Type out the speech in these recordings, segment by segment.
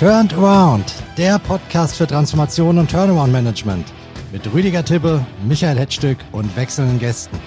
Turned Around, der Podcast für Transformation und Turnaround Management mit Rüdiger Tippe, Michael Hetzstück und wechselnden Gästen.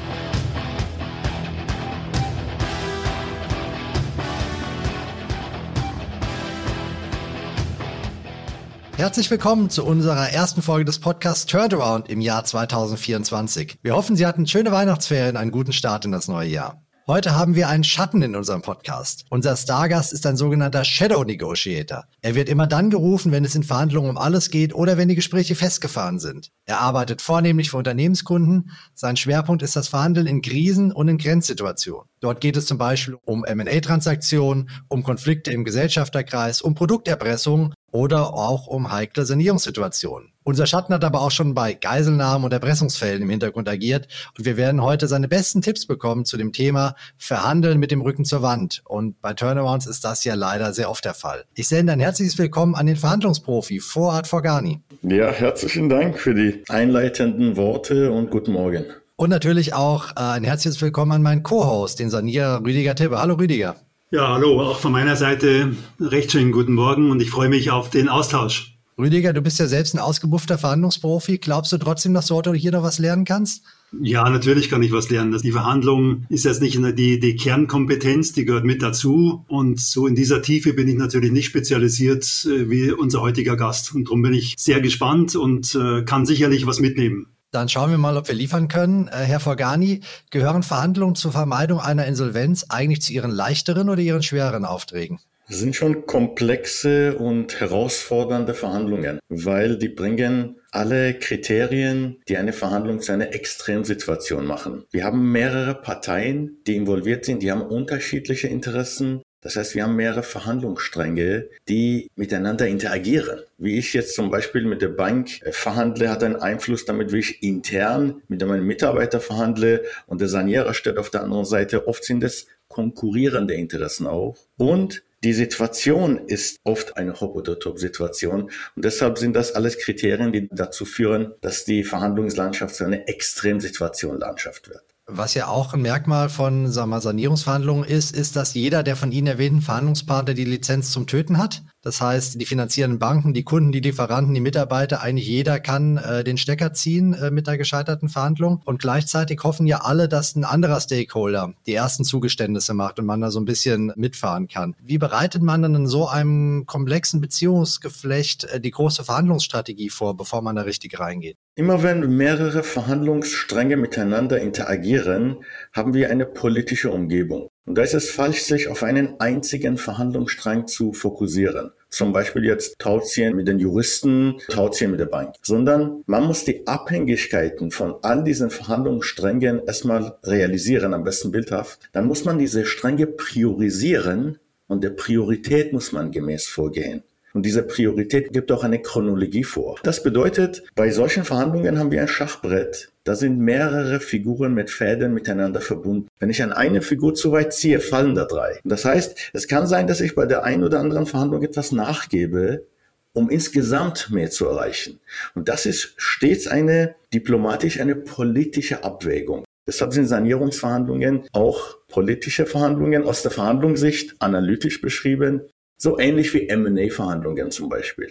Herzlich willkommen zu unserer ersten Folge des Podcasts Turnaround im Jahr 2024. Wir hoffen, Sie hatten schöne Weihnachtsferien, einen guten Start in das neue Jahr. Heute haben wir einen Schatten in unserem Podcast. Unser Stargast ist ein sogenannter Shadow Negotiator. Er wird immer dann gerufen, wenn es in Verhandlungen um alles geht oder wenn die Gespräche festgefahren sind. Er arbeitet vornehmlich für Unternehmenskunden. Sein Schwerpunkt ist das Verhandeln in Krisen und in Grenzsituationen. Dort geht es zum Beispiel um M&A-Transaktionen, um Konflikte im Gesellschafterkreis, um Produkterpressung oder auch um heikle Sanierungssituationen. Unser Schatten hat aber auch schon bei Geiselnahmen und Erpressungsfällen im Hintergrund agiert und wir werden heute seine besten Tipps bekommen zu dem Thema Verhandeln mit dem Rücken zur Wand. Und bei Turnarounds ist das ja leider sehr oft der Fall. Ich sende ein herzliches Willkommen an den Verhandlungsprofi Vorart Forgani. Ja, herzlichen Dank für die einleitenden Worte und guten Morgen. Und natürlich auch äh, ein herzliches Willkommen an meinen Co-Host, den Sanierer Rüdiger Tippe. Hallo Rüdiger. Ja, hallo, auch von meiner Seite recht schönen guten Morgen und ich freue mich auf den Austausch. Rüdiger, du bist ja selbst ein ausgebuffter Verhandlungsprofi. Glaubst du trotzdem, dass du heute hier noch was lernen kannst? Ja, natürlich kann ich was lernen. Die Verhandlung ist jetzt nicht die, die Kernkompetenz, die gehört mit dazu. Und so in dieser Tiefe bin ich natürlich nicht spezialisiert äh, wie unser heutiger Gast. Und darum bin ich sehr gespannt und äh, kann sicherlich was mitnehmen. Dann schauen wir mal, ob wir liefern können. Äh, Herr Forgani, gehören Verhandlungen zur Vermeidung einer Insolvenz eigentlich zu Ihren leichteren oder Ihren schwereren Aufträgen? Das sind schon komplexe und herausfordernde Verhandlungen, weil die bringen alle Kriterien, die eine Verhandlung zu einer Extremsituation machen. Wir haben mehrere Parteien, die involviert sind, die haben unterschiedliche Interessen, das heißt, wir haben mehrere Verhandlungsstränge, die miteinander interagieren. Wie ich jetzt zum Beispiel mit der Bank äh, verhandle, hat einen Einfluss damit, wie ich intern mit meinem Mitarbeiter verhandle und der Sanierer steht auf der anderen Seite. Oft sind es konkurrierende Interessen auch. Und die Situation ist oft eine Hop- oder Top-Situation und deshalb sind das alles Kriterien, die dazu führen, dass die Verhandlungslandschaft zu einer Extremsituation Landschaft wird. Was ja auch ein Merkmal von sagen wir, Sanierungsverhandlungen ist, ist, dass jeder der von Ihnen erwähnten Verhandlungspartner die Lizenz zum Töten hat. Das heißt, die finanzierenden Banken, die Kunden, die Lieferanten, die Mitarbeiter, eigentlich jeder kann äh, den Stecker ziehen äh, mit der gescheiterten Verhandlung. Und gleichzeitig hoffen ja alle, dass ein anderer Stakeholder die ersten Zugeständnisse macht und man da so ein bisschen mitfahren kann. Wie bereitet man dann in so einem komplexen Beziehungsgeflecht äh, die große Verhandlungsstrategie vor, bevor man da richtig reingeht? Immer wenn mehrere Verhandlungsstränge miteinander interagieren, haben wir eine politische Umgebung. Und da ist es falsch, sich auf einen einzigen Verhandlungsstrang zu fokussieren. Zum Beispiel jetzt Tauziehen mit den Juristen, Tauziehen mit der Bank. Sondern man muss die Abhängigkeiten von all diesen Verhandlungssträngen erstmal realisieren, am besten bildhaft. Dann muss man diese Stränge priorisieren und der Priorität muss man gemäß vorgehen. Und diese Priorität gibt auch eine Chronologie vor. Das bedeutet, bei solchen Verhandlungen haben wir ein Schachbrett. Da sind mehrere Figuren mit Fäden miteinander verbunden. Wenn ich an eine Figur zu weit ziehe, fallen da drei. Das heißt, es kann sein, dass ich bei der einen oder anderen Verhandlung etwas nachgebe, um insgesamt mehr zu erreichen. Und das ist stets eine diplomatisch, eine politische Abwägung. Deshalb sind Sanierungsverhandlungen auch politische Verhandlungen aus der Verhandlungssicht analytisch beschrieben, so ähnlich wie M&A-Verhandlungen zum Beispiel.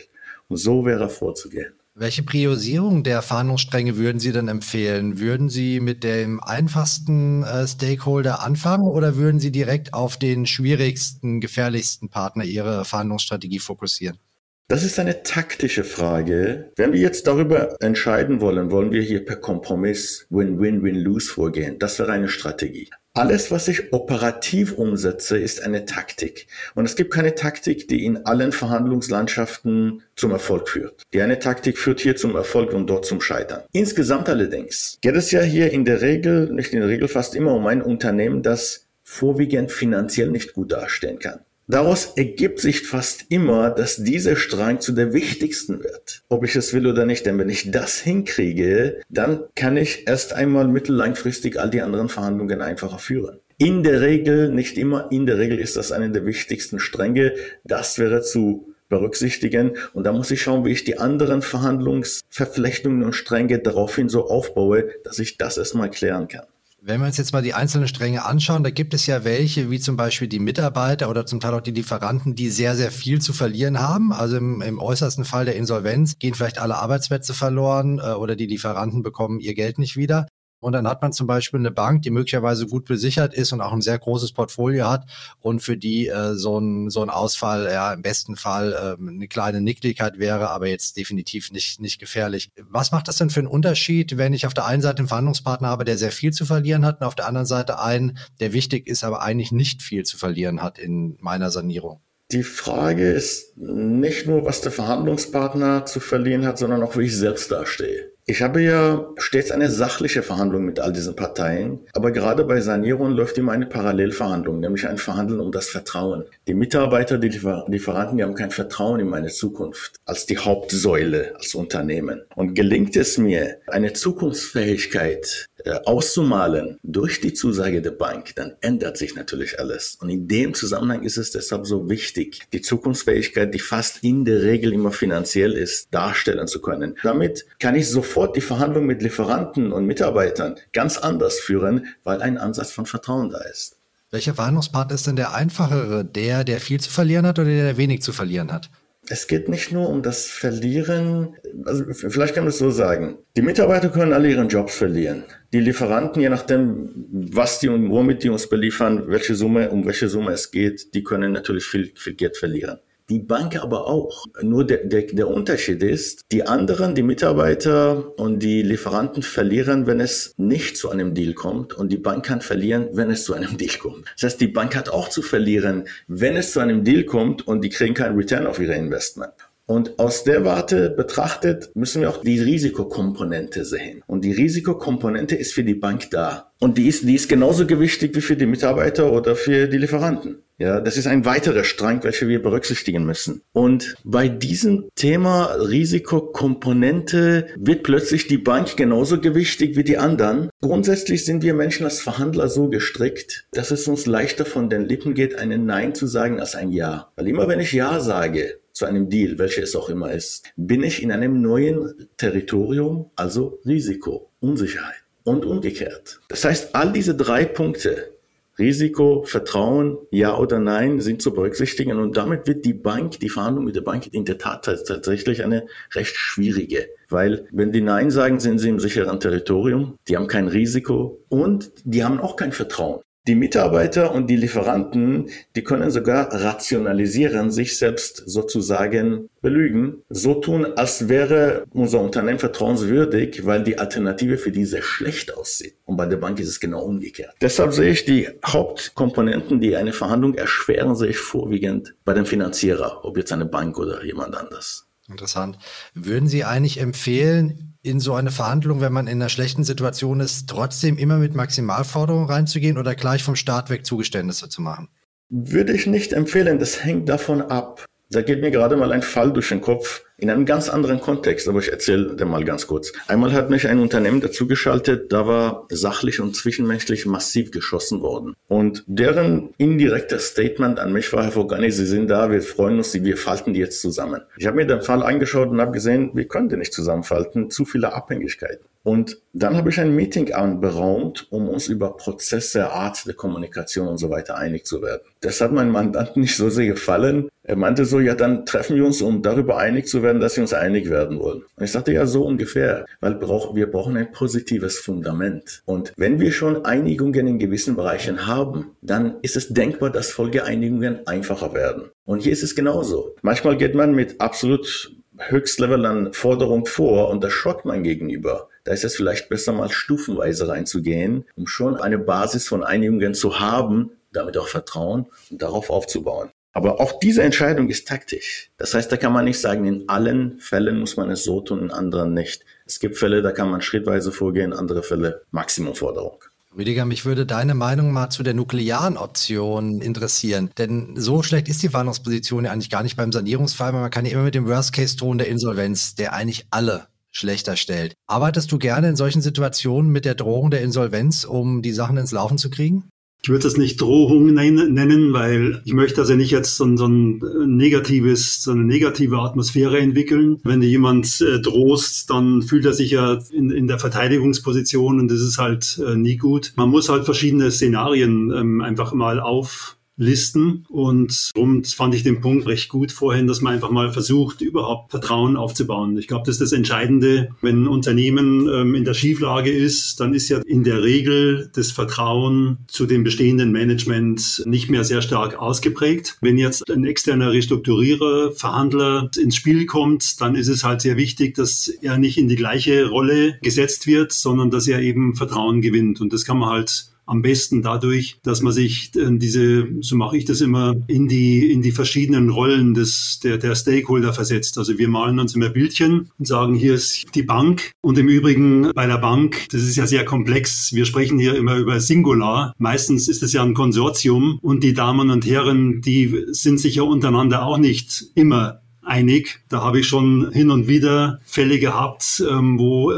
Und so wäre vorzugehen. Welche Priorisierung der Verhandlungsstränge würden Sie denn empfehlen? Würden Sie mit dem einfachsten äh, Stakeholder anfangen oder würden Sie direkt auf den schwierigsten, gefährlichsten Partner Ihre Verhandlungsstrategie fokussieren? Das ist eine taktische Frage. Wenn wir jetzt darüber entscheiden wollen, wollen wir hier per Kompromiss Win-Win-Win-Lose vorgehen. Das wäre eine Strategie. Alles, was ich operativ umsetze, ist eine Taktik. Und es gibt keine Taktik, die in allen Verhandlungslandschaften zum Erfolg führt. Die eine Taktik führt hier zum Erfolg und dort zum Scheitern. Insgesamt allerdings geht es ja hier in der Regel, nicht in der Regel fast immer um ein Unternehmen, das vorwiegend finanziell nicht gut dastehen kann. Daraus ergibt sich fast immer, dass dieser Strang zu der wichtigsten wird. Ob ich es will oder nicht, denn wenn ich das hinkriege, dann kann ich erst einmal mittellangfristig all die anderen Verhandlungen einfacher führen. In der Regel, nicht immer, in der Regel ist das eine der wichtigsten Stränge. Das wäre zu berücksichtigen. Und da muss ich schauen, wie ich die anderen Verhandlungsverflechtungen und Stränge daraufhin so aufbaue, dass ich das erstmal klären kann. Wenn wir uns jetzt mal die einzelnen Stränge anschauen, da gibt es ja welche, wie zum Beispiel die Mitarbeiter oder zum Teil auch die Lieferanten, die sehr, sehr viel zu verlieren haben. Also im, im äußersten Fall der Insolvenz gehen vielleicht alle Arbeitsplätze verloren äh, oder die Lieferanten bekommen ihr Geld nicht wieder. Und dann hat man zum Beispiel eine Bank, die möglicherweise gut besichert ist und auch ein sehr großes Portfolio hat und für die äh, so, ein, so ein Ausfall ja im besten Fall äh, eine kleine Nicklichkeit wäre, aber jetzt definitiv nicht, nicht gefährlich. Was macht das denn für einen Unterschied, wenn ich auf der einen Seite einen Verhandlungspartner habe, der sehr viel zu verlieren hat und auf der anderen Seite einen, der wichtig ist, aber eigentlich nicht viel zu verlieren hat in meiner Sanierung? Die Frage ist nicht nur, was der Verhandlungspartner zu verlieren hat, sondern auch, wie ich selbst dastehe. Ich habe ja stets eine sachliche Verhandlung mit all diesen Parteien, aber gerade bei Sanierung läuft immer eine Parallelverhandlung, nämlich ein Verhandeln um das Vertrauen. Die Mitarbeiter, die Lieferanten, die haben kein Vertrauen in meine Zukunft als die Hauptsäule als Unternehmen. Und gelingt es mir, eine Zukunftsfähigkeit äh, auszumalen durch die Zusage der Bank, dann ändert sich natürlich alles. Und in dem Zusammenhang ist es deshalb so wichtig, die Zukunftsfähigkeit, die fast in der Regel immer finanziell ist, darstellen zu können. Damit kann ich sofort die Verhandlungen mit Lieferanten und Mitarbeitern ganz anders führen, weil ein Ansatz von Vertrauen da ist. Welcher Verhandlungspartner ist denn der einfachere? Der, der viel zu verlieren hat oder der, der wenig zu verlieren hat? Es geht nicht nur um das Verlieren, also vielleicht kann man es so sagen. Die Mitarbeiter können alle ihren Jobs verlieren. Die Lieferanten, je nachdem, was die und womit die uns beliefern, welche Summe, um welche Summe es geht, die können natürlich viel, viel Geld verlieren die Bank aber auch. Nur der, der, der Unterschied ist, die anderen, die Mitarbeiter und die Lieferanten verlieren, wenn es nicht zu einem Deal kommt und die Bank kann verlieren, wenn es zu einem Deal kommt. Das heißt, die Bank hat auch zu verlieren, wenn es zu einem Deal kommt und die kriegen keinen Return auf ihre Investment. Und aus der Warte betrachtet müssen wir auch die Risikokomponente sehen. Und die Risikokomponente ist für die Bank da. Und die ist, die ist genauso gewichtig wie für die Mitarbeiter oder für die Lieferanten. Ja, das ist ein weiterer Strang, welchen wir berücksichtigen müssen. Und bei diesem Thema Risikokomponente wird plötzlich die Bank genauso gewichtig wie die anderen. Grundsätzlich sind wir Menschen als Verhandler so gestrickt, dass es uns leichter von den Lippen geht, ein Nein zu sagen als ein Ja. Weil immer wenn ich Ja sage, zu einem Deal, welcher es auch immer ist, bin ich in einem neuen Territorium, also Risiko, Unsicherheit und umgekehrt. Das heißt, all diese drei Punkte, Risiko, Vertrauen, ja oder nein, sind zu berücksichtigen und damit wird die Bank, die Verhandlung mit der Bank in der Tat tatsächlich eine recht schwierige. Weil wenn die Nein sagen, sind sie im sicheren Territorium, die haben kein Risiko und die haben auch kein Vertrauen. Die Mitarbeiter und die Lieferanten, die können sogar rationalisieren, sich selbst sozusagen belügen, so tun, als wäre unser Unternehmen vertrauenswürdig, weil die Alternative für die sehr schlecht aussieht. Und bei der Bank ist es genau umgekehrt. Deshalb sehe ich die Hauptkomponenten, die eine Verhandlung erschweren, sehe ich vorwiegend bei dem Finanzierer, ob jetzt eine Bank oder jemand anders. Interessant. Würden Sie eigentlich empfehlen, in so eine Verhandlung, wenn man in einer schlechten Situation ist, trotzdem immer mit Maximalforderungen reinzugehen oder gleich vom Start weg Zugeständnisse zu machen? Würde ich nicht empfehlen. Das hängt davon ab. Da geht mir gerade mal ein Fall durch den Kopf in einem ganz anderen Kontext, aber ich erzähle dir mal ganz kurz. Einmal hat mich ein Unternehmen dazugeschaltet, da war sachlich und zwischenmenschlich massiv geschossen worden. Und deren indirekter Statement an mich war, Herr Fogani, Sie sind da, wir freuen uns, wir falten die jetzt zusammen. Ich habe mir den Fall angeschaut und habe gesehen, wir können die nicht zusammenfalten, zu viele Abhängigkeiten. Und dann habe ich ein Meeting anberaumt, um uns über Prozesse, Art der Kommunikation und so weiter einig zu werden. Das hat meinem Mandanten nicht so sehr gefallen. Er meinte so, ja, dann treffen wir uns, um darüber einig zu werden, dass wir uns einig werden wollen. Und ich sagte, ja, so ungefähr, weil wir brauchen ein positives Fundament. Und wenn wir schon Einigungen in gewissen Bereichen haben, dann ist es denkbar, dass Folgeeinigungen einfacher werden. Und hier ist es genauso. Manchmal geht man mit absolut Höchstlevel an Forderung vor und das schockt man gegenüber. Da ist es vielleicht besser, mal stufenweise reinzugehen, um schon eine Basis von Einigungen zu haben, damit auch Vertrauen und darauf aufzubauen. Aber auch diese Entscheidung ist taktisch. Das heißt, da kann man nicht sagen, in allen Fällen muss man es so tun, in anderen nicht. Es gibt Fälle, da kann man schrittweise vorgehen, andere Fälle Maximumforderung. Rüdiger, mich würde deine Meinung mal zu der nuklearen Option interessieren. Denn so schlecht ist die Verhandlungsposition ja eigentlich gar nicht beim Sanierungsfall, weil man kann ja immer mit dem Worst Case drohen der Insolvenz, der eigentlich alle schlechter stellt. Arbeitest du gerne in solchen Situationen mit der Drohung der Insolvenz, um die Sachen ins Laufen zu kriegen? Ich würde das nicht Drohung nennen, weil ich möchte also nicht jetzt so, so ein negatives, so eine negative Atmosphäre entwickeln. Wenn dir jemand äh, drohst, dann fühlt er sich ja in, in der Verteidigungsposition und das ist halt äh, nie gut. Man muss halt verschiedene Szenarien ähm, einfach mal auf Listen. Und darum fand ich den Punkt recht gut vorhin, dass man einfach mal versucht, überhaupt Vertrauen aufzubauen. Ich glaube, das ist das Entscheidende. Wenn ein Unternehmen ähm, in der Schieflage ist, dann ist ja in der Regel das Vertrauen zu dem bestehenden Management nicht mehr sehr stark ausgeprägt. Wenn jetzt ein externer Restrukturierer, Verhandler ins Spiel kommt, dann ist es halt sehr wichtig, dass er nicht in die gleiche Rolle gesetzt wird, sondern dass er eben Vertrauen gewinnt. Und das kann man halt am besten dadurch, dass man sich äh, diese, so mache ich das immer, in die, in die verschiedenen Rollen des, der, der Stakeholder versetzt. Also wir malen uns immer Bildchen und sagen, hier ist die Bank. Und im Übrigen bei der Bank, das ist ja sehr komplex. Wir sprechen hier immer über Singular. Meistens ist es ja ein Konsortium und die Damen und Herren, die sind sich ja untereinander auch nicht immer einig. Da habe ich schon hin und wieder Fälle gehabt, ähm, wo,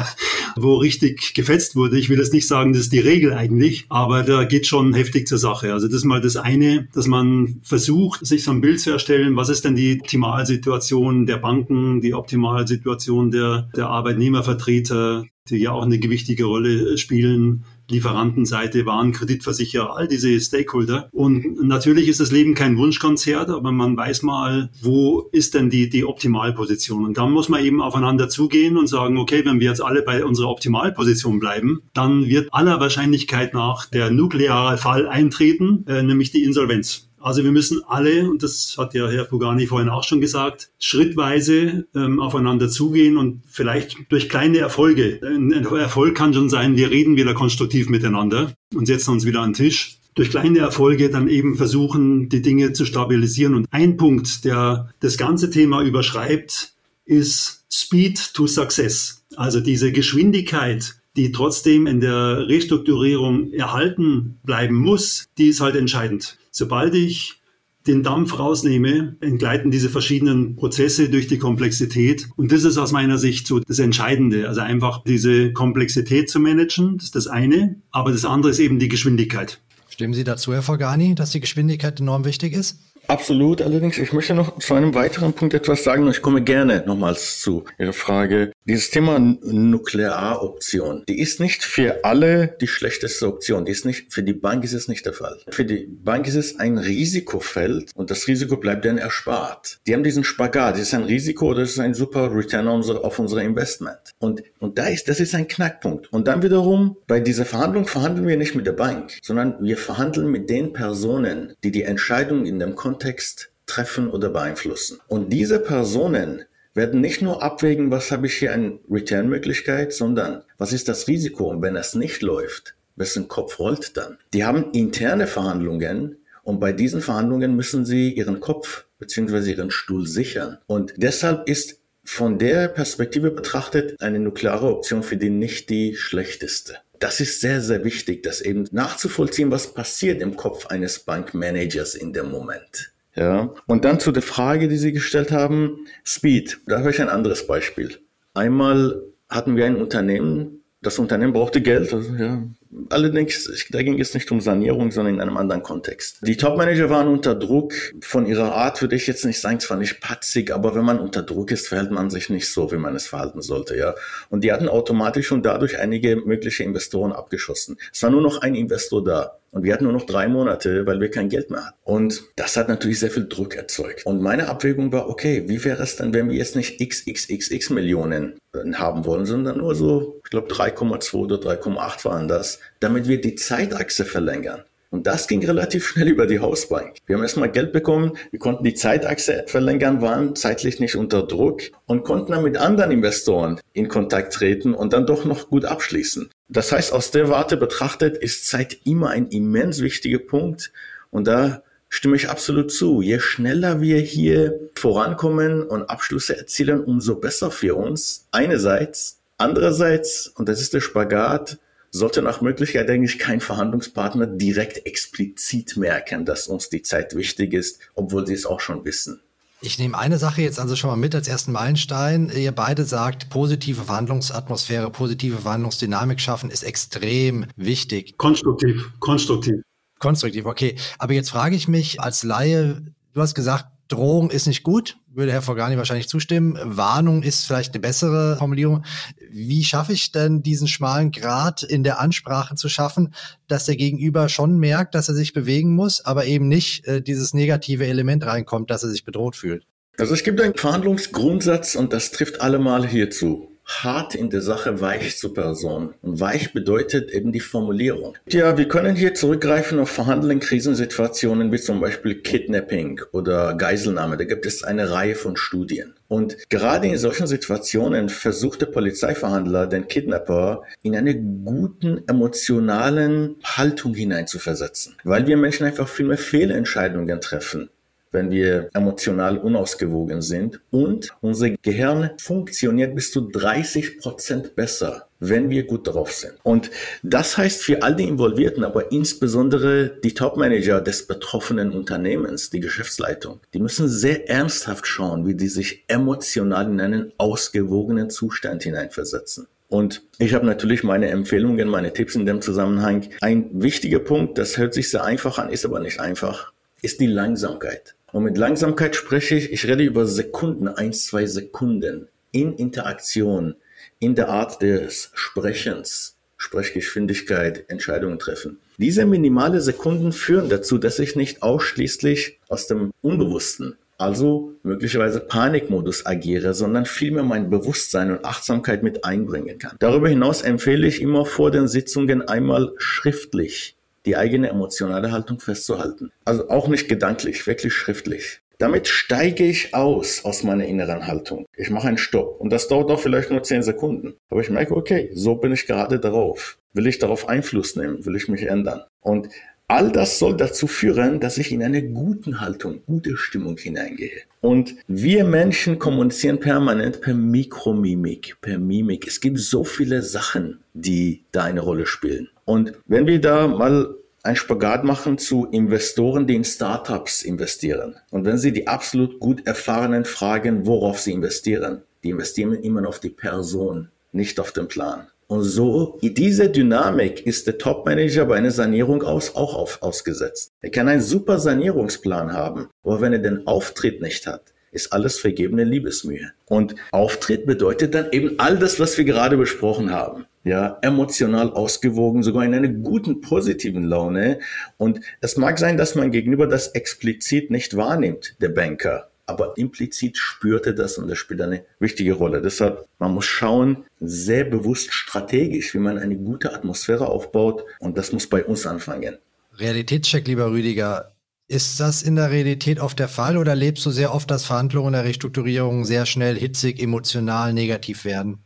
wo richtig gefetzt wurde. Ich will jetzt nicht sagen, das ist die Regel eigentlich, aber da geht schon heftig zur Sache. Also das ist mal das eine, dass man versucht, sich so ein Bild zu erstellen, was ist denn die Optimalsituation der Banken, die Optimalsituation der, der Arbeitnehmervertreter, die ja auch eine gewichtige Rolle spielen. Lieferantenseite, Warenkreditversicherer, all diese Stakeholder. Und natürlich ist das Leben kein Wunschkonzert, aber man weiß mal, wo ist denn die, die Optimalposition. Und dann muss man eben aufeinander zugehen und sagen, okay, wenn wir jetzt alle bei unserer Optimalposition bleiben, dann wird aller Wahrscheinlichkeit nach der nukleare Fall eintreten, äh, nämlich die Insolvenz. Also wir müssen alle, und das hat ja Herr Pugani vorhin auch schon gesagt, schrittweise ähm, aufeinander zugehen und vielleicht durch kleine Erfolge. Ein Erfolg kann schon sein, wir reden wieder konstruktiv miteinander und setzen uns wieder an den Tisch. Durch kleine Erfolge dann eben versuchen, die Dinge zu stabilisieren. Und ein Punkt, der das ganze Thema überschreibt, ist Speed to Success. Also diese Geschwindigkeit, die trotzdem in der Restrukturierung erhalten bleiben muss, die ist halt entscheidend. Sobald ich den Dampf rausnehme, entgleiten diese verschiedenen Prozesse durch die Komplexität. Und das ist aus meiner Sicht so das Entscheidende. Also einfach diese Komplexität zu managen, das ist das eine. Aber das andere ist eben die Geschwindigkeit. Stimmen Sie dazu, Herr Forgani, dass die Geschwindigkeit enorm wichtig ist? Absolut, allerdings, ich möchte noch zu einem weiteren Punkt etwas sagen und ich komme gerne nochmals zu Ihrer Frage. Dieses Thema Nuklearoption, die ist nicht für alle die schlechteste Option. Die ist nicht, für die Bank ist es nicht der Fall. Für die Bank ist es ein Risikofeld und das Risiko bleibt dann erspart. Die haben diesen Spagat. Das ist ein Risiko oder das ist ein super Return auf unser Investment. Und, und da ist, das ist ein Knackpunkt. Und dann wiederum, bei dieser Verhandlung verhandeln wir nicht mit der Bank, sondern wir verhandeln mit den Personen, die die Entscheidung in dem Kontext Kontext treffen oder beeinflussen. Und diese Personen werden nicht nur abwägen, was habe ich hier an Return-Möglichkeit, sondern was ist das Risiko wenn es nicht läuft, wessen Kopf rollt dann? Die haben interne Verhandlungen und bei diesen Verhandlungen müssen sie ihren Kopf bzw. ihren Stuhl sichern. Und deshalb ist von der Perspektive betrachtet eine nukleare Option für die nicht die schlechteste. Das ist sehr, sehr wichtig, das eben nachzuvollziehen, was passiert im Kopf eines Bankmanagers in dem Moment. Ja, und dann zu der Frage, die Sie gestellt haben, Speed. Da habe ich ein anderes Beispiel. Einmal hatten wir ein Unternehmen, das Unternehmen brauchte Geld, also, ja, Allerdings, da ging es nicht um Sanierung, sondern in einem anderen Kontext. Die Topmanager waren unter Druck. Von ihrer Art würde ich jetzt nicht sagen, zwar nicht patzig, aber wenn man unter Druck ist, verhält man sich nicht so, wie man es verhalten sollte, ja. Und die hatten automatisch und dadurch einige mögliche Investoren abgeschossen. Es war nur noch ein Investor da. Und wir hatten nur noch drei Monate, weil wir kein Geld mehr hatten. Und das hat natürlich sehr viel Druck erzeugt. Und meine Abwägung war, okay, wie wäre es dann, wenn wir jetzt nicht xxxx Millionen äh, haben wollen, sondern nur so, ich glaube 3,2 oder 3,8 waren das, damit wir die Zeitachse verlängern. Und das ging relativ schnell über die Hausbank. Wir haben erstmal Geld bekommen, wir konnten die Zeitachse verlängern, waren zeitlich nicht unter Druck und konnten dann mit anderen Investoren in Kontakt treten und dann doch noch gut abschließen. Das heißt, aus der Warte betrachtet ist Zeit immer ein immens wichtiger Punkt und da stimme ich absolut zu. Je schneller wir hier vorankommen und Abschlüsse erzielen, umso besser für uns. Einerseits. Andererseits, und das ist der Spagat, sollte nach Möglichkeit eigentlich kein Verhandlungspartner direkt explizit merken, dass uns die Zeit wichtig ist, obwohl sie es auch schon wissen. Ich nehme eine Sache jetzt also schon mal mit als ersten Meilenstein. Ihr beide sagt, positive Verhandlungsatmosphäre, positive Verhandlungsdynamik schaffen ist extrem wichtig. Konstruktiv, konstruktiv. Konstruktiv, okay. Aber jetzt frage ich mich als Laie, du hast gesagt, Drohung ist nicht gut, würde Herr Forgani wahrscheinlich zustimmen. Warnung ist vielleicht eine bessere Formulierung. Wie schaffe ich denn diesen schmalen Grad in der Ansprache zu schaffen, dass der Gegenüber schon merkt, dass er sich bewegen muss, aber eben nicht äh, dieses negative Element reinkommt, dass er sich bedroht fühlt? Also es gibt einen Verhandlungsgrundsatz und das trifft allemal hierzu hart in der Sache, weich zur Person. Und weich bedeutet eben die Formulierung. Ja, wir können hier zurückgreifen auf Verhandeln in Krisensituationen wie zum Beispiel Kidnapping oder Geiselnahme. Da gibt es eine Reihe von Studien. Und gerade in solchen Situationen versucht der Polizeiverhandler den Kidnapper in eine guten emotionalen Haltung hineinzuversetzen. Weil wir Menschen einfach viel mehr Fehlentscheidungen treffen wenn wir emotional unausgewogen sind. Und unser Gehirn funktioniert bis zu 30 Prozent besser, wenn wir gut drauf sind. Und das heißt für all die Involvierten, aber insbesondere die Topmanager des betroffenen Unternehmens, die Geschäftsleitung, die müssen sehr ernsthaft schauen, wie die sich emotional in einen ausgewogenen Zustand hineinversetzen. Und ich habe natürlich meine Empfehlungen, meine Tipps in dem Zusammenhang. Ein wichtiger Punkt, das hört sich sehr einfach an, ist aber nicht einfach, ist die Langsamkeit. Und mit Langsamkeit spreche ich, ich rede über Sekunden, ein, zwei Sekunden in Interaktion, in der Art des Sprechens, Sprechgeschwindigkeit, Entscheidungen treffen. Diese minimale Sekunden führen dazu, dass ich nicht ausschließlich aus dem Unbewussten, also möglicherweise Panikmodus agiere, sondern vielmehr mein Bewusstsein und Achtsamkeit mit einbringen kann. Darüber hinaus empfehle ich immer vor den Sitzungen einmal schriftlich die eigene emotionale Haltung festzuhalten. Also auch nicht gedanklich, wirklich schriftlich. Damit steige ich aus aus meiner inneren Haltung. Ich mache einen Stopp und das dauert auch vielleicht nur zehn Sekunden. Aber ich merke, okay, so bin ich gerade darauf. Will ich darauf Einfluss nehmen? Will ich mich ändern? Und all das soll dazu führen, dass ich in eine gute Haltung, gute Stimmung hineingehe. Und wir Menschen kommunizieren permanent per Mikromimik, per Mimik. Es gibt so viele Sachen, die da eine Rolle spielen. Und wenn wir da mal ein Spagat machen zu Investoren, die in Startups investieren. Und wenn Sie die absolut gut erfahrenen fragen, worauf sie investieren, die investieren immer auf die Person, nicht auf den Plan. Und so, diese Dynamik ist der Top-Manager bei einer Sanierung aus, auch auf, ausgesetzt. Er kann einen super Sanierungsplan haben, aber wenn er den Auftritt nicht hat, ist alles vergebene Liebesmühe. Und Auftritt bedeutet dann eben all das, was wir gerade besprochen haben ja, emotional ausgewogen, sogar in einer guten, positiven Laune. Und es mag sein, dass man gegenüber das explizit nicht wahrnimmt, der Banker. Aber implizit spürte das und das spielt eine wichtige Rolle. Deshalb, man muss schauen, sehr bewusst strategisch, wie man eine gute Atmosphäre aufbaut. Und das muss bei uns anfangen. Realitätscheck, lieber Rüdiger. Ist das in der Realität oft der Fall oder lebst du sehr oft, dass Verhandlungen der Restrukturierung sehr schnell hitzig, emotional, negativ werden?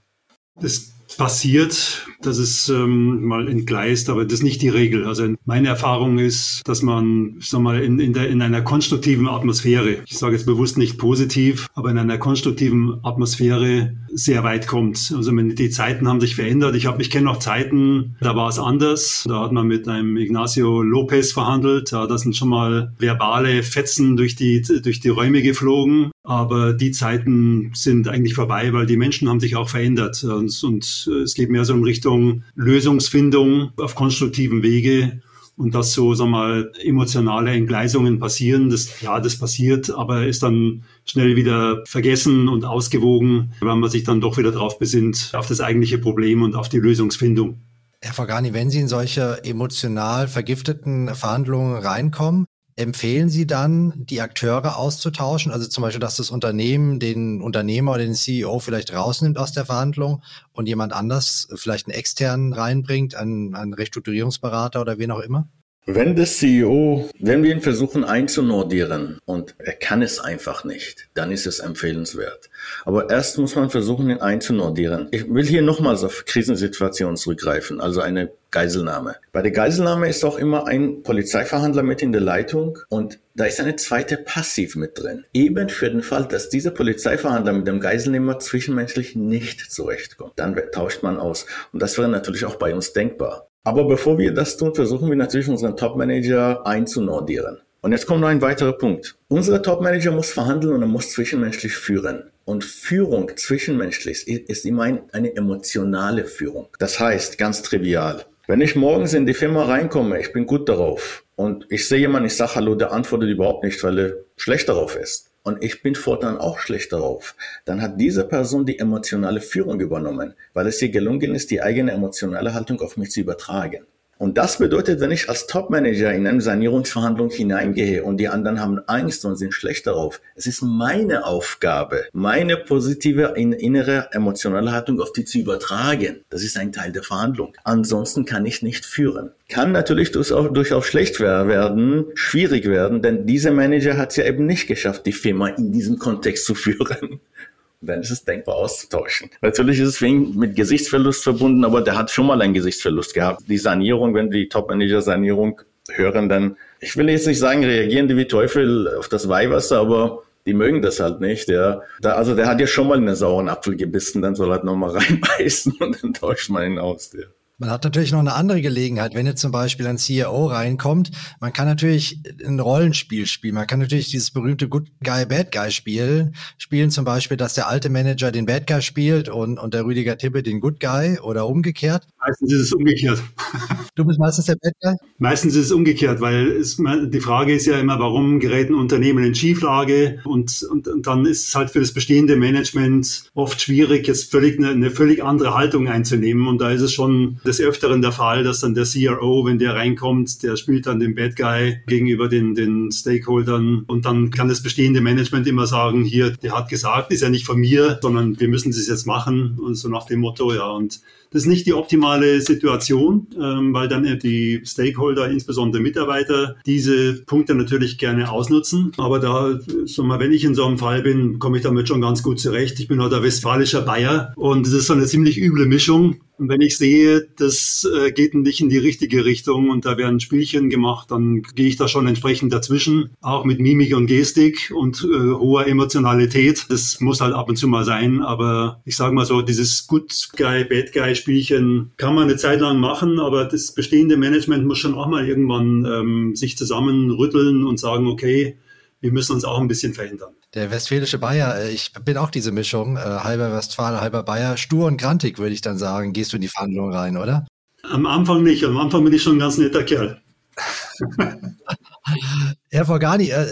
Das passiert, dass es ähm, mal entgleist, aber das ist nicht die Regel. Also meine Erfahrung ist, dass man sag mal, in, in, der, in einer konstruktiven Atmosphäre, ich sage jetzt bewusst nicht positiv, aber in einer konstruktiven Atmosphäre sehr weit kommt. Also die Zeiten haben sich verändert. Ich habe, ich kenne noch Zeiten, da war es anders. Da hat man mit einem Ignacio Lopez verhandelt. Da sind schon mal verbale Fetzen durch die, durch die Räume geflogen. Aber die Zeiten sind eigentlich vorbei, weil die Menschen haben sich auch verändert. Und, und es geht mehr so in Richtung Lösungsfindung auf konstruktiven Wege und dass so, sag mal, emotionale Entgleisungen passieren. Das, ja, das passiert, aber ist dann schnell wieder vergessen und ausgewogen, weil man sich dann doch wieder drauf besinnt, auf das eigentliche Problem und auf die Lösungsfindung. Herr Fagani, wenn Sie in solche emotional vergifteten Verhandlungen reinkommen, empfehlen Sie dann, die Akteure auszutauschen? Also zum Beispiel, dass das Unternehmen den Unternehmer oder den CEO vielleicht rausnimmt aus der Verhandlung und jemand anders, vielleicht einen externen reinbringt, einen, einen Restrukturierungsberater oder wen auch immer? Wenn der CEO, wenn wir ihn versuchen einzunordieren und er kann es einfach nicht, dann ist es empfehlenswert. Aber erst muss man versuchen, ihn einzunordieren. Ich will hier nochmals auf Krisensituationen zurückgreifen, also eine Geiselnahme. Bei der Geiselnahme ist auch immer ein Polizeiverhandler mit in der Leitung und da ist eine zweite Passiv mit drin. Eben für den Fall, dass dieser Polizeiverhandler mit dem Geiselnehmer zwischenmenschlich nicht zurechtkommt. Dann tauscht man aus. Und das wäre natürlich auch bei uns denkbar. Aber bevor wir das tun, versuchen wir natürlich unseren Top-Manager einzunordieren. Und jetzt kommt noch ein weiterer Punkt. Unser Top-Manager muss verhandeln und er muss zwischenmenschlich führen. Und Führung zwischenmenschlich ist immer eine emotionale Führung. Das heißt, ganz trivial, wenn ich morgens in die Firma reinkomme, ich bin gut darauf und ich sehe jemanden, ich sage Hallo, der antwortet überhaupt nicht, weil er schlecht darauf ist. Und ich bin fortan auch schlecht darauf. Dann hat diese Person die emotionale Führung übernommen, weil es ihr gelungen ist, die eigene emotionale Haltung auf mich zu übertragen. Und das bedeutet, wenn ich als Topmanager in eine Sanierungsverhandlung hineingehe und die anderen haben Angst und sind schlecht darauf, es ist meine Aufgabe, meine positive innere emotionale Haltung auf die zu übertragen. Das ist ein Teil der Verhandlung. Ansonsten kann ich nicht führen. Kann natürlich durchaus, durchaus schlecht werden, schwierig werden, denn dieser Manager hat es ja eben nicht geschafft, die Firma in diesem Kontext zu führen dann ist es denkbar auszutauschen. Natürlich ist es wegen mit Gesichtsverlust verbunden, aber der hat schon mal einen Gesichtsverlust gehabt. Die Sanierung, wenn die Top-Manager-Sanierung hören, dann, ich will jetzt nicht sagen, reagieren die wie Teufel auf das Weihwasser, aber die mögen das halt nicht, ja. Da, also der hat ja schon mal in einen sauren Apfel gebissen, dann soll er halt nochmal reinbeißen und dann tauscht man ihn aus, ja. Man hat natürlich noch eine andere Gelegenheit, wenn jetzt zum Beispiel ein CEO reinkommt. Man kann natürlich ein Rollenspiel spielen. Man kann natürlich dieses berühmte Good Guy, Bad Guy spielen. Spielen zum Beispiel, dass der alte Manager den Bad Guy spielt und, und der Rüdiger Tippe den Good Guy oder umgekehrt. Meistens ist es umgekehrt. Du bist meistens der Bad Guy? Meistens ist es umgekehrt, weil es, die Frage ist ja immer, warum geraten Unternehmen in Schieflage? Und, und, und dann ist es halt für das bestehende Management oft schwierig, jetzt völlig eine, eine völlig andere Haltung einzunehmen. Und da ist es schon des Öfteren der Fall, dass dann der CRO, wenn der reinkommt, der spielt dann den Bad Guy gegenüber den, den Stakeholdern und dann kann das bestehende Management immer sagen, hier, der hat gesagt, ist ja nicht von mir, sondern wir müssen das jetzt machen und so nach dem Motto, ja. Und das ist nicht die optimale Situation, ähm, weil dann die Stakeholder, insbesondere Mitarbeiter, diese Punkte natürlich gerne ausnutzen. Aber da, so mal, wenn ich in so einem Fall bin, komme ich damit schon ganz gut zurecht. Ich bin halt der westfalischer Bayer und es ist so eine ziemlich üble Mischung. Und wenn ich sehe, das äh, geht nicht in die richtige Richtung und da werden Spielchen gemacht, dann gehe ich da schon entsprechend dazwischen, auch mit Mimik und Gestik und äh, hoher Emotionalität. Das muss halt ab und zu mal sein, aber ich sage mal so, dieses Good Guy, Bad Guy Spielchen kann man eine Zeit lang machen, aber das bestehende Management muss schon auch mal irgendwann ähm, sich zusammenrütteln und sagen, okay, wir müssen uns auch ein bisschen verändern. Der westfälische Bayer, äh, ich bin auch diese Mischung, äh, halber Westfale, halber Bayer, stur und grantig, würde ich dann sagen, gehst du in die Verhandlungen rein, oder? Am Anfang nicht, am Anfang bin ich schon ein ganz netter Kerl. Herr Forgani, äh,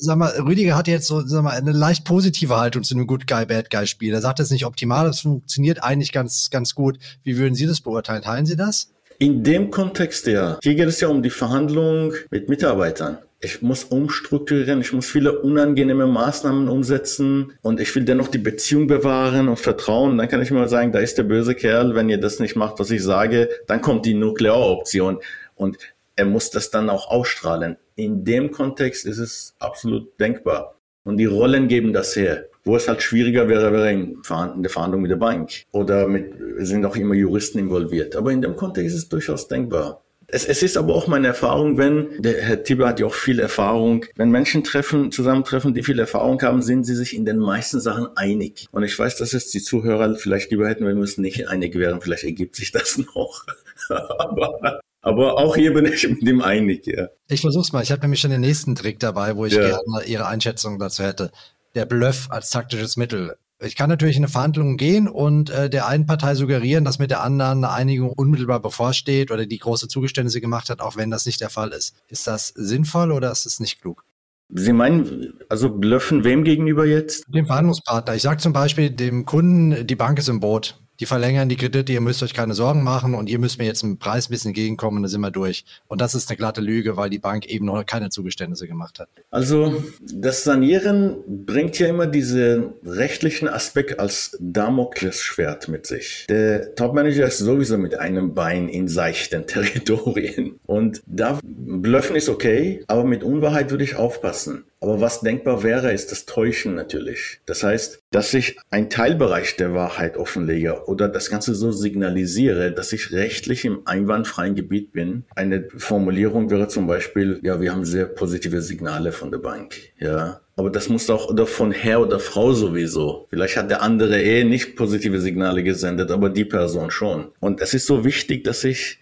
sag mal, Rüdiger hat jetzt so sag mal, eine leicht positive Haltung zu einem Good Guy, Bad Guy Spiel. Er sagt, es nicht optimal, das funktioniert eigentlich ganz, ganz gut. Wie würden Sie das beurteilen? Teilen Sie das? In dem Kontext ja. Hier geht es ja um die Verhandlung mit Mitarbeitern ich muss umstrukturieren, ich muss viele unangenehme Maßnahmen umsetzen und ich will dennoch die Beziehung bewahren und vertrauen. Dann kann ich mal sagen, da ist der böse Kerl, wenn ihr das nicht macht, was ich sage, dann kommt die Nuklearoption und er muss das dann auch ausstrahlen. In dem Kontext ist es absolut denkbar. Und die Rollen geben das her. Wo es halt schwieriger wäre, wäre in der Verhandlung mit der Bank. Oder mit, sind auch immer Juristen involviert. Aber in dem Kontext ist es durchaus denkbar. Es, es ist aber auch meine Erfahrung, wenn, der Herr Tibber hat ja auch viel Erfahrung, wenn Menschen treffen, zusammentreffen, die viel Erfahrung haben, sind sie sich in den meisten Sachen einig. Und ich weiß, dass es die Zuhörer vielleicht lieber hätten, wenn wir uns nicht einig wären. Vielleicht ergibt sich das noch. aber, aber auch hier bin ich mit dem einig, ja. Ich versuch's mal. Ich habe nämlich schon den nächsten Trick dabei, wo ich ja. gerne Ihre Einschätzung dazu hätte. Der Bluff als taktisches Mittel. Ich kann natürlich in eine Verhandlung gehen und äh, der einen Partei suggerieren, dass mit der anderen eine Einigung unmittelbar bevorsteht oder die große Zugeständnisse gemacht hat, auch wenn das nicht der Fall ist. Ist das sinnvoll oder ist es nicht klug? Sie meinen, also blöffen wem gegenüber jetzt? Dem Verhandlungspartner. Ich sage zum Beispiel dem Kunden, die Bank ist im Boot die verlängern die Kredite, ihr müsst euch keine Sorgen machen und ihr müsst mir jetzt im Preis ein bisschen entgegenkommen und dann sind wir durch. Und das ist eine glatte Lüge, weil die Bank eben noch keine Zugeständnisse gemacht hat. Also das Sanieren bringt ja immer diesen rechtlichen Aspekt als Damoklesschwert mit sich. Der Topmanager ist sowieso mit einem Bein in seichten Territorien. Und da blöffen ist okay, aber mit Unwahrheit würde ich aufpassen. Aber was denkbar wäre, ist das Täuschen natürlich. Das heißt, dass ich einen Teilbereich der Wahrheit offenlege oder das Ganze so signalisiere, dass ich rechtlich im einwandfreien Gebiet bin. Eine Formulierung wäre zum Beispiel, ja, wir haben sehr positive Signale von der Bank, ja. Aber das muss auch oder von Herr oder Frau sowieso. Vielleicht hat der andere eh nicht positive Signale gesendet, aber die Person schon. Und es ist so wichtig, dass ich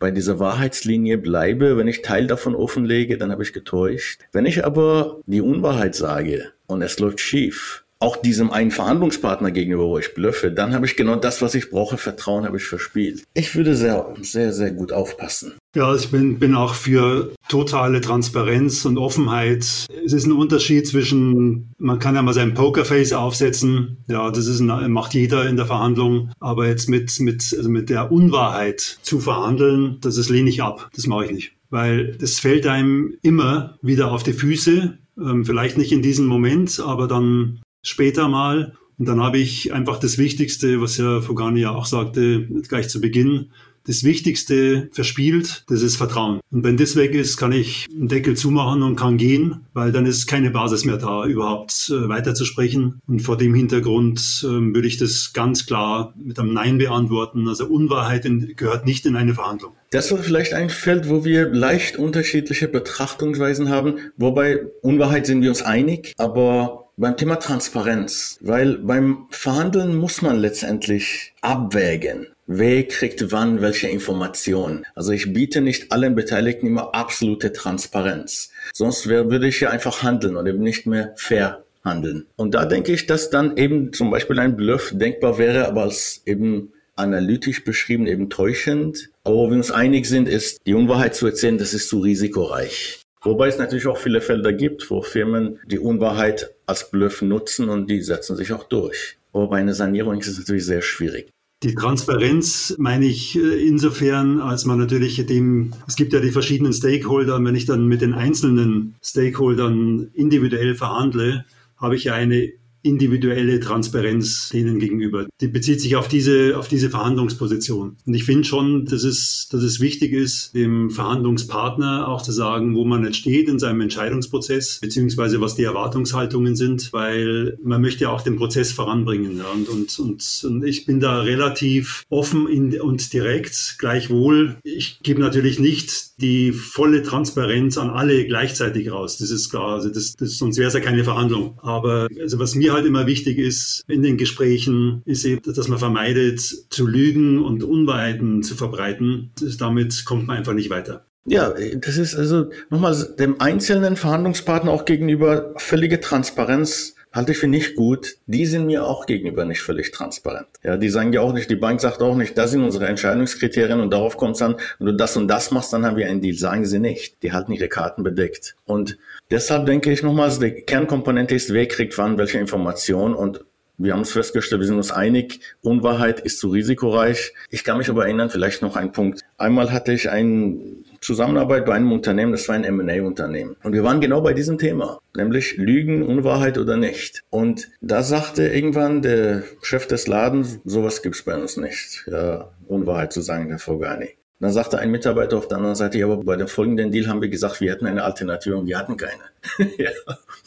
bei dieser Wahrheitslinie bleibe, wenn ich Teil davon offenlege, dann habe ich getäuscht. Wenn ich aber die Unwahrheit sage und es läuft schief, auch diesem einen Verhandlungspartner gegenüber, wo ich blöffe, dann habe ich genau das, was ich brauche. Vertrauen habe ich verspielt. Ich würde sehr, sehr, sehr gut aufpassen. Ja, ich bin, bin auch für totale Transparenz und Offenheit. Es ist ein Unterschied zwischen, man kann ja mal sein Pokerface aufsetzen. Ja, das ist ein, macht jeder in der Verhandlung. Aber jetzt mit, mit, also mit der Unwahrheit zu verhandeln, das ist lehne ich ab. Das mache ich nicht. Weil das fällt einem immer wieder auf die Füße. Ähm, vielleicht nicht in diesem Moment, aber dann später mal. Und dann habe ich einfach das Wichtigste, was ja Fogani ja auch sagte, gleich zu Beginn, das Wichtigste verspielt, das ist Vertrauen. Und wenn das weg ist, kann ich einen Deckel zumachen und kann gehen, weil dann ist keine Basis mehr da, überhaupt äh, weiterzusprechen. Und vor dem Hintergrund äh, würde ich das ganz klar mit einem Nein beantworten. Also Unwahrheit gehört nicht in eine Verhandlung. Das wäre vielleicht ein Feld, wo wir leicht unterschiedliche Betrachtungsweisen haben, wobei Unwahrheit sind wir uns einig, aber beim Thema Transparenz, weil beim Verhandeln muss man letztendlich abwägen. Wer kriegt wann welche Informationen? Also ich biete nicht allen Beteiligten immer absolute Transparenz. Sonst würde ich ja einfach handeln und eben nicht mehr fair handeln. Und da denke ich, dass dann eben zum Beispiel ein Bluff denkbar wäre, aber als eben analytisch beschrieben, eben täuschend. Aber wo wir uns einig sind, ist, die Unwahrheit zu erzählen, das ist zu risikoreich. Wobei es natürlich auch viele Felder gibt, wo Firmen die Unwahrheit als Bluff nutzen und die setzen sich auch durch. Aber bei einer Sanierung ist es natürlich sehr schwierig. Die Transparenz meine ich äh, insofern, als man natürlich dem, es gibt ja die verschiedenen Stakeholder, wenn ich dann mit den einzelnen Stakeholdern individuell verhandle, habe ich ja eine individuelle Transparenz denen gegenüber. Die bezieht sich auf diese, auf diese Verhandlungsposition. Und ich finde schon, dass es, dass es wichtig ist, dem Verhandlungspartner auch zu sagen, wo man jetzt steht in seinem Entscheidungsprozess, beziehungsweise was die Erwartungshaltungen sind, weil man möchte ja auch den Prozess voranbringen. Ja. Und, und, und, und ich bin da relativ offen in, und direkt. Gleichwohl, ich gebe natürlich nicht die volle Transparenz an alle gleichzeitig raus. Das ist klar. Also das, das, sonst wäre es ja keine Verhandlung. Aber also was mir halt immer wichtig ist in den Gesprächen, ist eben, dass man vermeidet, zu lügen und Unwahrheiten zu verbreiten. Damit kommt man einfach nicht weiter. Ja, das ist also nochmal dem einzelnen Verhandlungspartner auch gegenüber völlige Transparenz halte ich für nicht gut. Die sind mir auch gegenüber nicht völlig transparent. Ja, die sagen ja auch nicht, die Bank sagt auch nicht, das sind unsere Entscheidungskriterien und darauf kommt es an. Wenn du das und das machst, dann haben wir einen Deal. Sagen sie nicht. Die halten ihre Karten bedeckt. Und deshalb denke ich nochmals, die Kernkomponente ist, wer kriegt wann welche Information und wir haben es festgestellt, wir sind uns einig, Unwahrheit ist zu risikoreich. Ich kann mich aber erinnern, vielleicht noch ein Punkt. Einmal hatte ich einen Zusammenarbeit bei einem Unternehmen, das war ein M&A-Unternehmen. Und wir waren genau bei diesem Thema, nämlich Lügen, Unwahrheit oder nicht. Und da sagte irgendwann der Chef des Ladens, sowas gibt's bei uns nicht, ja, Unwahrheit zu sagen, Herr Fogani. Dann sagte ein Mitarbeiter auf der anderen Seite, ja, aber bei dem folgenden Deal haben wir gesagt, wir hätten eine Alternative und wir hatten keine. ja.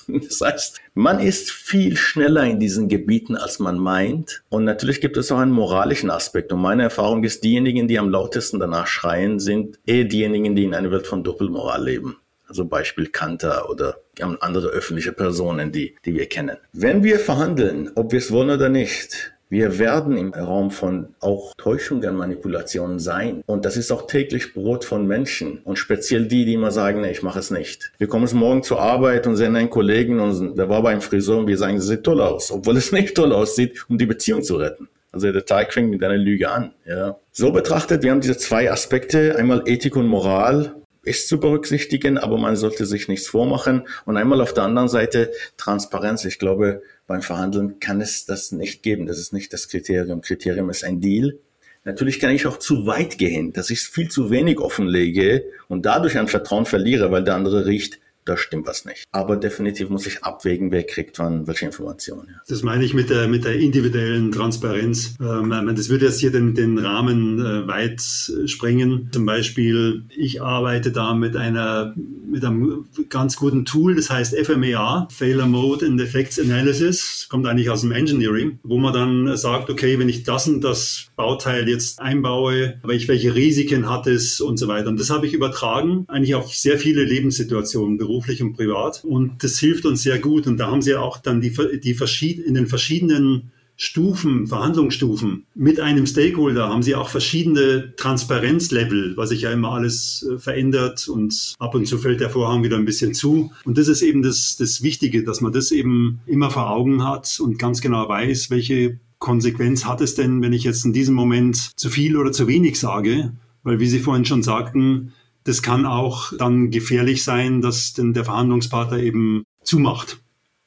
Das heißt, man ist viel schneller in diesen Gebieten, als man meint. Und natürlich gibt es auch einen moralischen Aspekt. Und meine Erfahrung ist, diejenigen, die am lautesten danach schreien, sind eher diejenigen, die in einer Welt von Doppelmoral leben. Also Beispiel Kanter oder andere öffentliche Personen, die, die wir kennen. Wenn wir verhandeln, ob wir es wollen oder nicht, wir werden im Raum von auch Täuschungen, Manipulationen sein. Und das ist auch täglich Brot von Menschen. Und speziell die, die immer sagen, nee, ich mache es nicht. Wir kommen es morgen zur Arbeit und sehen einen Kollegen und der war beim Friseur und wir sagen, sie sieht toll aus. Obwohl es nicht toll aussieht, um die Beziehung zu retten. Also der Teig fängt mit einer Lüge an. Ja. So betrachtet, wir haben diese zwei Aspekte, einmal Ethik und Moral ist zu berücksichtigen, aber man sollte sich nichts vormachen. Und einmal auf der anderen Seite Transparenz. Ich glaube, beim Verhandeln kann es das nicht geben. Das ist nicht das Kriterium. Kriterium ist ein Deal. Natürlich kann ich auch zu weit gehen, dass ich viel zu wenig offenlege und dadurch ein Vertrauen verliere, weil der andere riecht, da stimmt was nicht. Aber definitiv muss ich abwägen, wer kriegt wann welche Informationen. Ja. Das meine ich mit der, mit der individuellen Transparenz. Ähm, das würde jetzt hier den, den Rahmen äh, weit sprengen. Zum Beispiel, ich arbeite da mit einer, mit einem ganz guten Tool, das heißt FMEA, Failure Mode and Effects Analysis, kommt eigentlich aus dem Engineering, wo man dann sagt, okay, wenn ich das und das Bauteil jetzt einbaue, welche Risiken hat es und so weiter. Und das habe ich übertragen, eigentlich auf sehr viele Lebenssituationen, beruflich und privat. Und das hilft uns sehr gut. Und da haben sie auch dann die, die verschied in den verschiedenen Stufen, Verhandlungsstufen mit einem Stakeholder haben Sie auch verschiedene Transparenzlevel, was sich ja immer alles äh, verändert und ab und zu fällt der Vorhang wieder ein bisschen zu. Und das ist eben das, das Wichtige, dass man das eben immer vor Augen hat und ganz genau weiß, welche Konsequenz hat es denn, wenn ich jetzt in diesem Moment zu viel oder zu wenig sage? Weil, wie Sie vorhin schon sagten, das kann auch dann gefährlich sein, dass denn der Verhandlungspartner eben zumacht.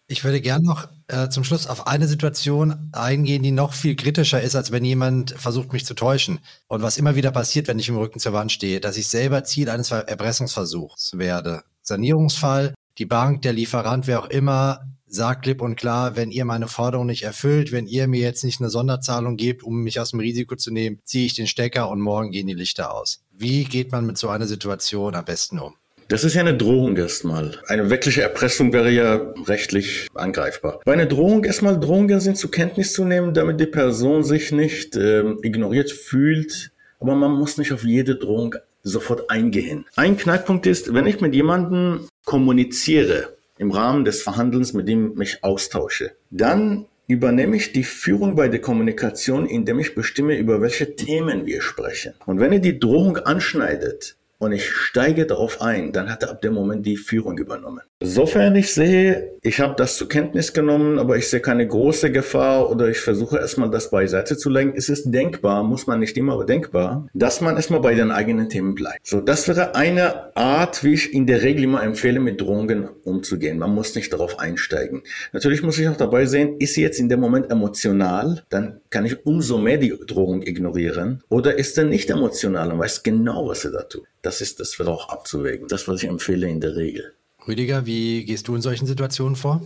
Ich würde gerne noch äh, zum Schluss auf eine Situation eingehen, die noch viel kritischer ist, als wenn jemand versucht, mich zu täuschen. Und was immer wieder passiert, wenn ich im Rücken zur Wand stehe, dass ich selber Ziel eines Erpressungsversuchs werde. Sanierungsfall, die Bank, der Lieferant, wer auch immer, sagt klipp und klar, wenn ihr meine Forderung nicht erfüllt, wenn ihr mir jetzt nicht eine Sonderzahlung gebt, um mich aus dem Risiko zu nehmen, ziehe ich den Stecker und morgen gehen die Lichter aus. Wie geht man mit so einer Situation am besten um? Das ist ja eine Drohung erstmal. Eine wirkliche Erpressung wäre ja rechtlich angreifbar. Bei einer Drohung erstmal Drohungen sind zur Kenntnis zu nehmen, damit die Person sich nicht ähm, ignoriert fühlt. Aber man muss nicht auf jede Drohung sofort eingehen. Ein Knackpunkt ist, wenn ich mit jemandem kommuniziere im Rahmen des Verhandelns, mit dem ich mich austausche, dann übernehme ich die Führung bei der Kommunikation, indem ich bestimme, über welche Themen wir sprechen. Und wenn ihr die Drohung anschneidet, und ich steige darauf ein, dann hat er ab dem Moment die Führung übernommen. Sofern ich sehe, ich habe das zur Kenntnis genommen, aber ich sehe keine große Gefahr oder ich versuche erstmal das beiseite zu lenken, ist es denkbar, muss man nicht immer, aber denkbar, dass man erstmal bei den eigenen Themen bleibt. So, das wäre eine Art, wie ich in der Regel immer empfehle, mit Drohungen umzugehen. Man muss nicht darauf einsteigen. Natürlich muss ich auch dabei sehen, ist sie jetzt in dem Moment emotional, dann kann ich umso mehr die Drohung ignorieren. Oder ist er nicht emotional und weiß genau, was er da tut. Das ist das wird auch abzuwägen. Das, was ich empfehle in der Regel. Rüdiger, wie gehst du in solchen Situationen vor?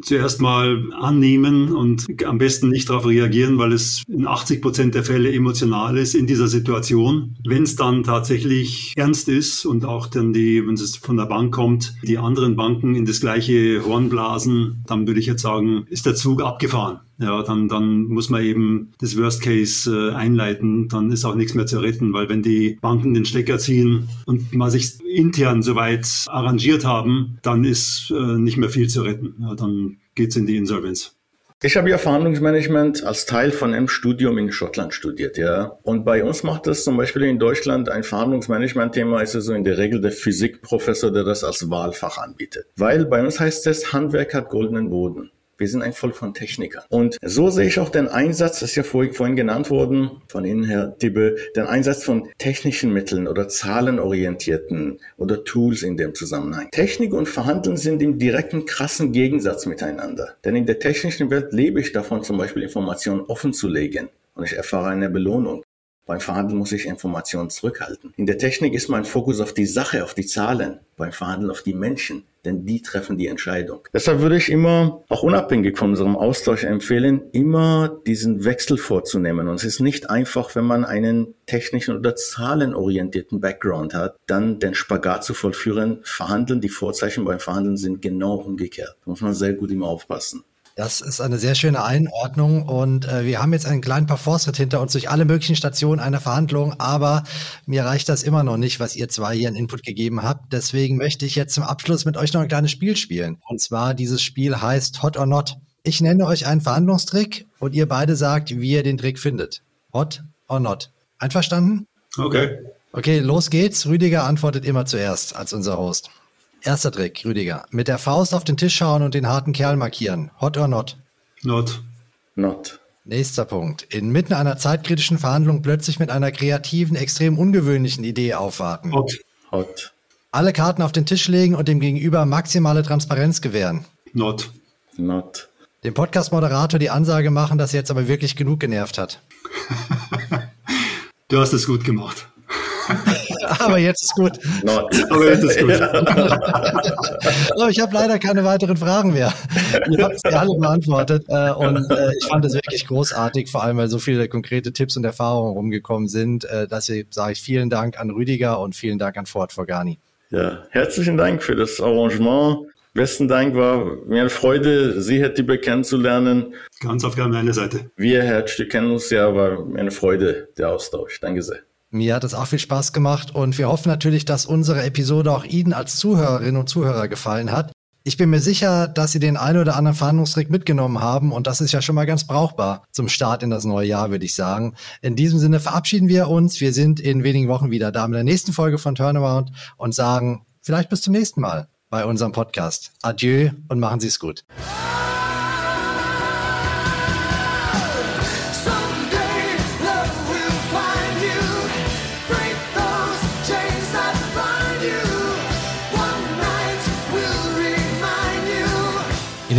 Zuerst mal annehmen und am besten nicht darauf reagieren, weil es in 80 Prozent der Fälle emotional ist in dieser Situation. Wenn es dann tatsächlich ernst ist und auch dann die, wenn es von der Bank kommt, die anderen Banken in das gleiche Horn blasen, dann würde ich jetzt sagen, ist der Zug abgefahren ja, dann, dann muss man eben das Worst Case äh, einleiten, dann ist auch nichts mehr zu retten, weil wenn die Banken den Stecker ziehen und man sich intern soweit arrangiert haben, dann ist äh, nicht mehr viel zu retten. Ja, dann geht's in die Insolvenz. Ich habe ja Verhandlungsmanagement als Teil von einem Studium in Schottland studiert, ja. Und bei uns macht das zum Beispiel in Deutschland ein Verhandlungsmanagement-Thema, ist es so in der Regel der Physikprofessor, der das als Wahlfach anbietet. Weil bei uns heißt es, Handwerk hat goldenen Boden. Wir sind ein Volk von Technikern. Und so sehe ich auch den Einsatz, das ist ja vorhin genannt worden von Ihnen, Herr Dibbe, den Einsatz von technischen Mitteln oder zahlenorientierten oder Tools in dem Zusammenhang. Technik und Verhandeln sind im direkten krassen Gegensatz miteinander. Denn in der technischen Welt lebe ich davon, zum Beispiel Informationen offen zu legen und ich erfahre eine Belohnung. Beim Verhandeln muss ich Informationen zurückhalten. In der Technik ist mein Fokus auf die Sache, auf die Zahlen. Beim Verhandeln auf die Menschen, denn die treffen die Entscheidung. Deshalb würde ich immer, auch unabhängig von unserem Austausch empfehlen, immer diesen Wechsel vorzunehmen. Und es ist nicht einfach, wenn man einen technischen oder zahlenorientierten Background hat, dann den Spagat zu vollführen. Verhandeln, die Vorzeichen beim Verhandeln sind genau umgekehrt. Da muss man sehr gut immer aufpassen. Das ist eine sehr schöne Einordnung und äh, wir haben jetzt einen kleinen Parforce hinter uns durch alle möglichen Stationen einer Verhandlung, aber mir reicht das immer noch nicht, was ihr zwei hier in Input gegeben habt. Deswegen möchte ich jetzt zum Abschluss mit euch noch ein kleines Spiel spielen. Und zwar dieses Spiel heißt Hot or Not. Ich nenne euch einen Verhandlungstrick und ihr beide sagt, wie ihr den Trick findet. Hot or Not. Einverstanden? Okay. Okay, los geht's. Rüdiger antwortet immer zuerst als unser Host. Erster Trick, Rüdiger. Mit der Faust auf den Tisch schauen und den harten Kerl markieren. Hot or not? Not. Not. Nächster Punkt. Inmitten einer zeitkritischen Verhandlung plötzlich mit einer kreativen, extrem ungewöhnlichen Idee aufwarten. Hot. Hot. Alle Karten auf den Tisch legen und dem Gegenüber maximale Transparenz gewähren. Not. Not. Dem Podcast-Moderator die Ansage machen, dass er jetzt aber wirklich genug genervt hat. du hast es gut gemacht. Aber jetzt ist gut. Aber jetzt ist gut. Aber ich habe leider keine weiteren Fragen mehr. Ihr habt sie alle beantwortet äh, und äh, ich fand es wirklich großartig, vor allem weil so viele konkrete Tipps und Erfahrungen rumgekommen sind. Äh, deshalb sage ich vielen Dank an Rüdiger und vielen Dank an Ford Forgani. Ja, herzlichen Dank für das Arrangement. Besten Dank, war mir eine Freude, Sie, Herr Tibbe, kennenzulernen. Ganz auf meine Seite. Wir, Herr Stück, kennen uns ja, war mir eine Freude, der Austausch. Danke sehr. Mir hat es auch viel Spaß gemacht und wir hoffen natürlich, dass unsere Episode auch Ihnen als Zuhörerinnen und Zuhörer gefallen hat. Ich bin mir sicher, dass Sie den einen oder anderen Verhandlungstrick mitgenommen haben und das ist ja schon mal ganz brauchbar zum Start in das neue Jahr, würde ich sagen. In diesem Sinne verabschieden wir uns. Wir sind in wenigen Wochen wieder da mit der nächsten Folge von Turnaround und sagen vielleicht bis zum nächsten Mal bei unserem Podcast. Adieu und machen Sie es gut.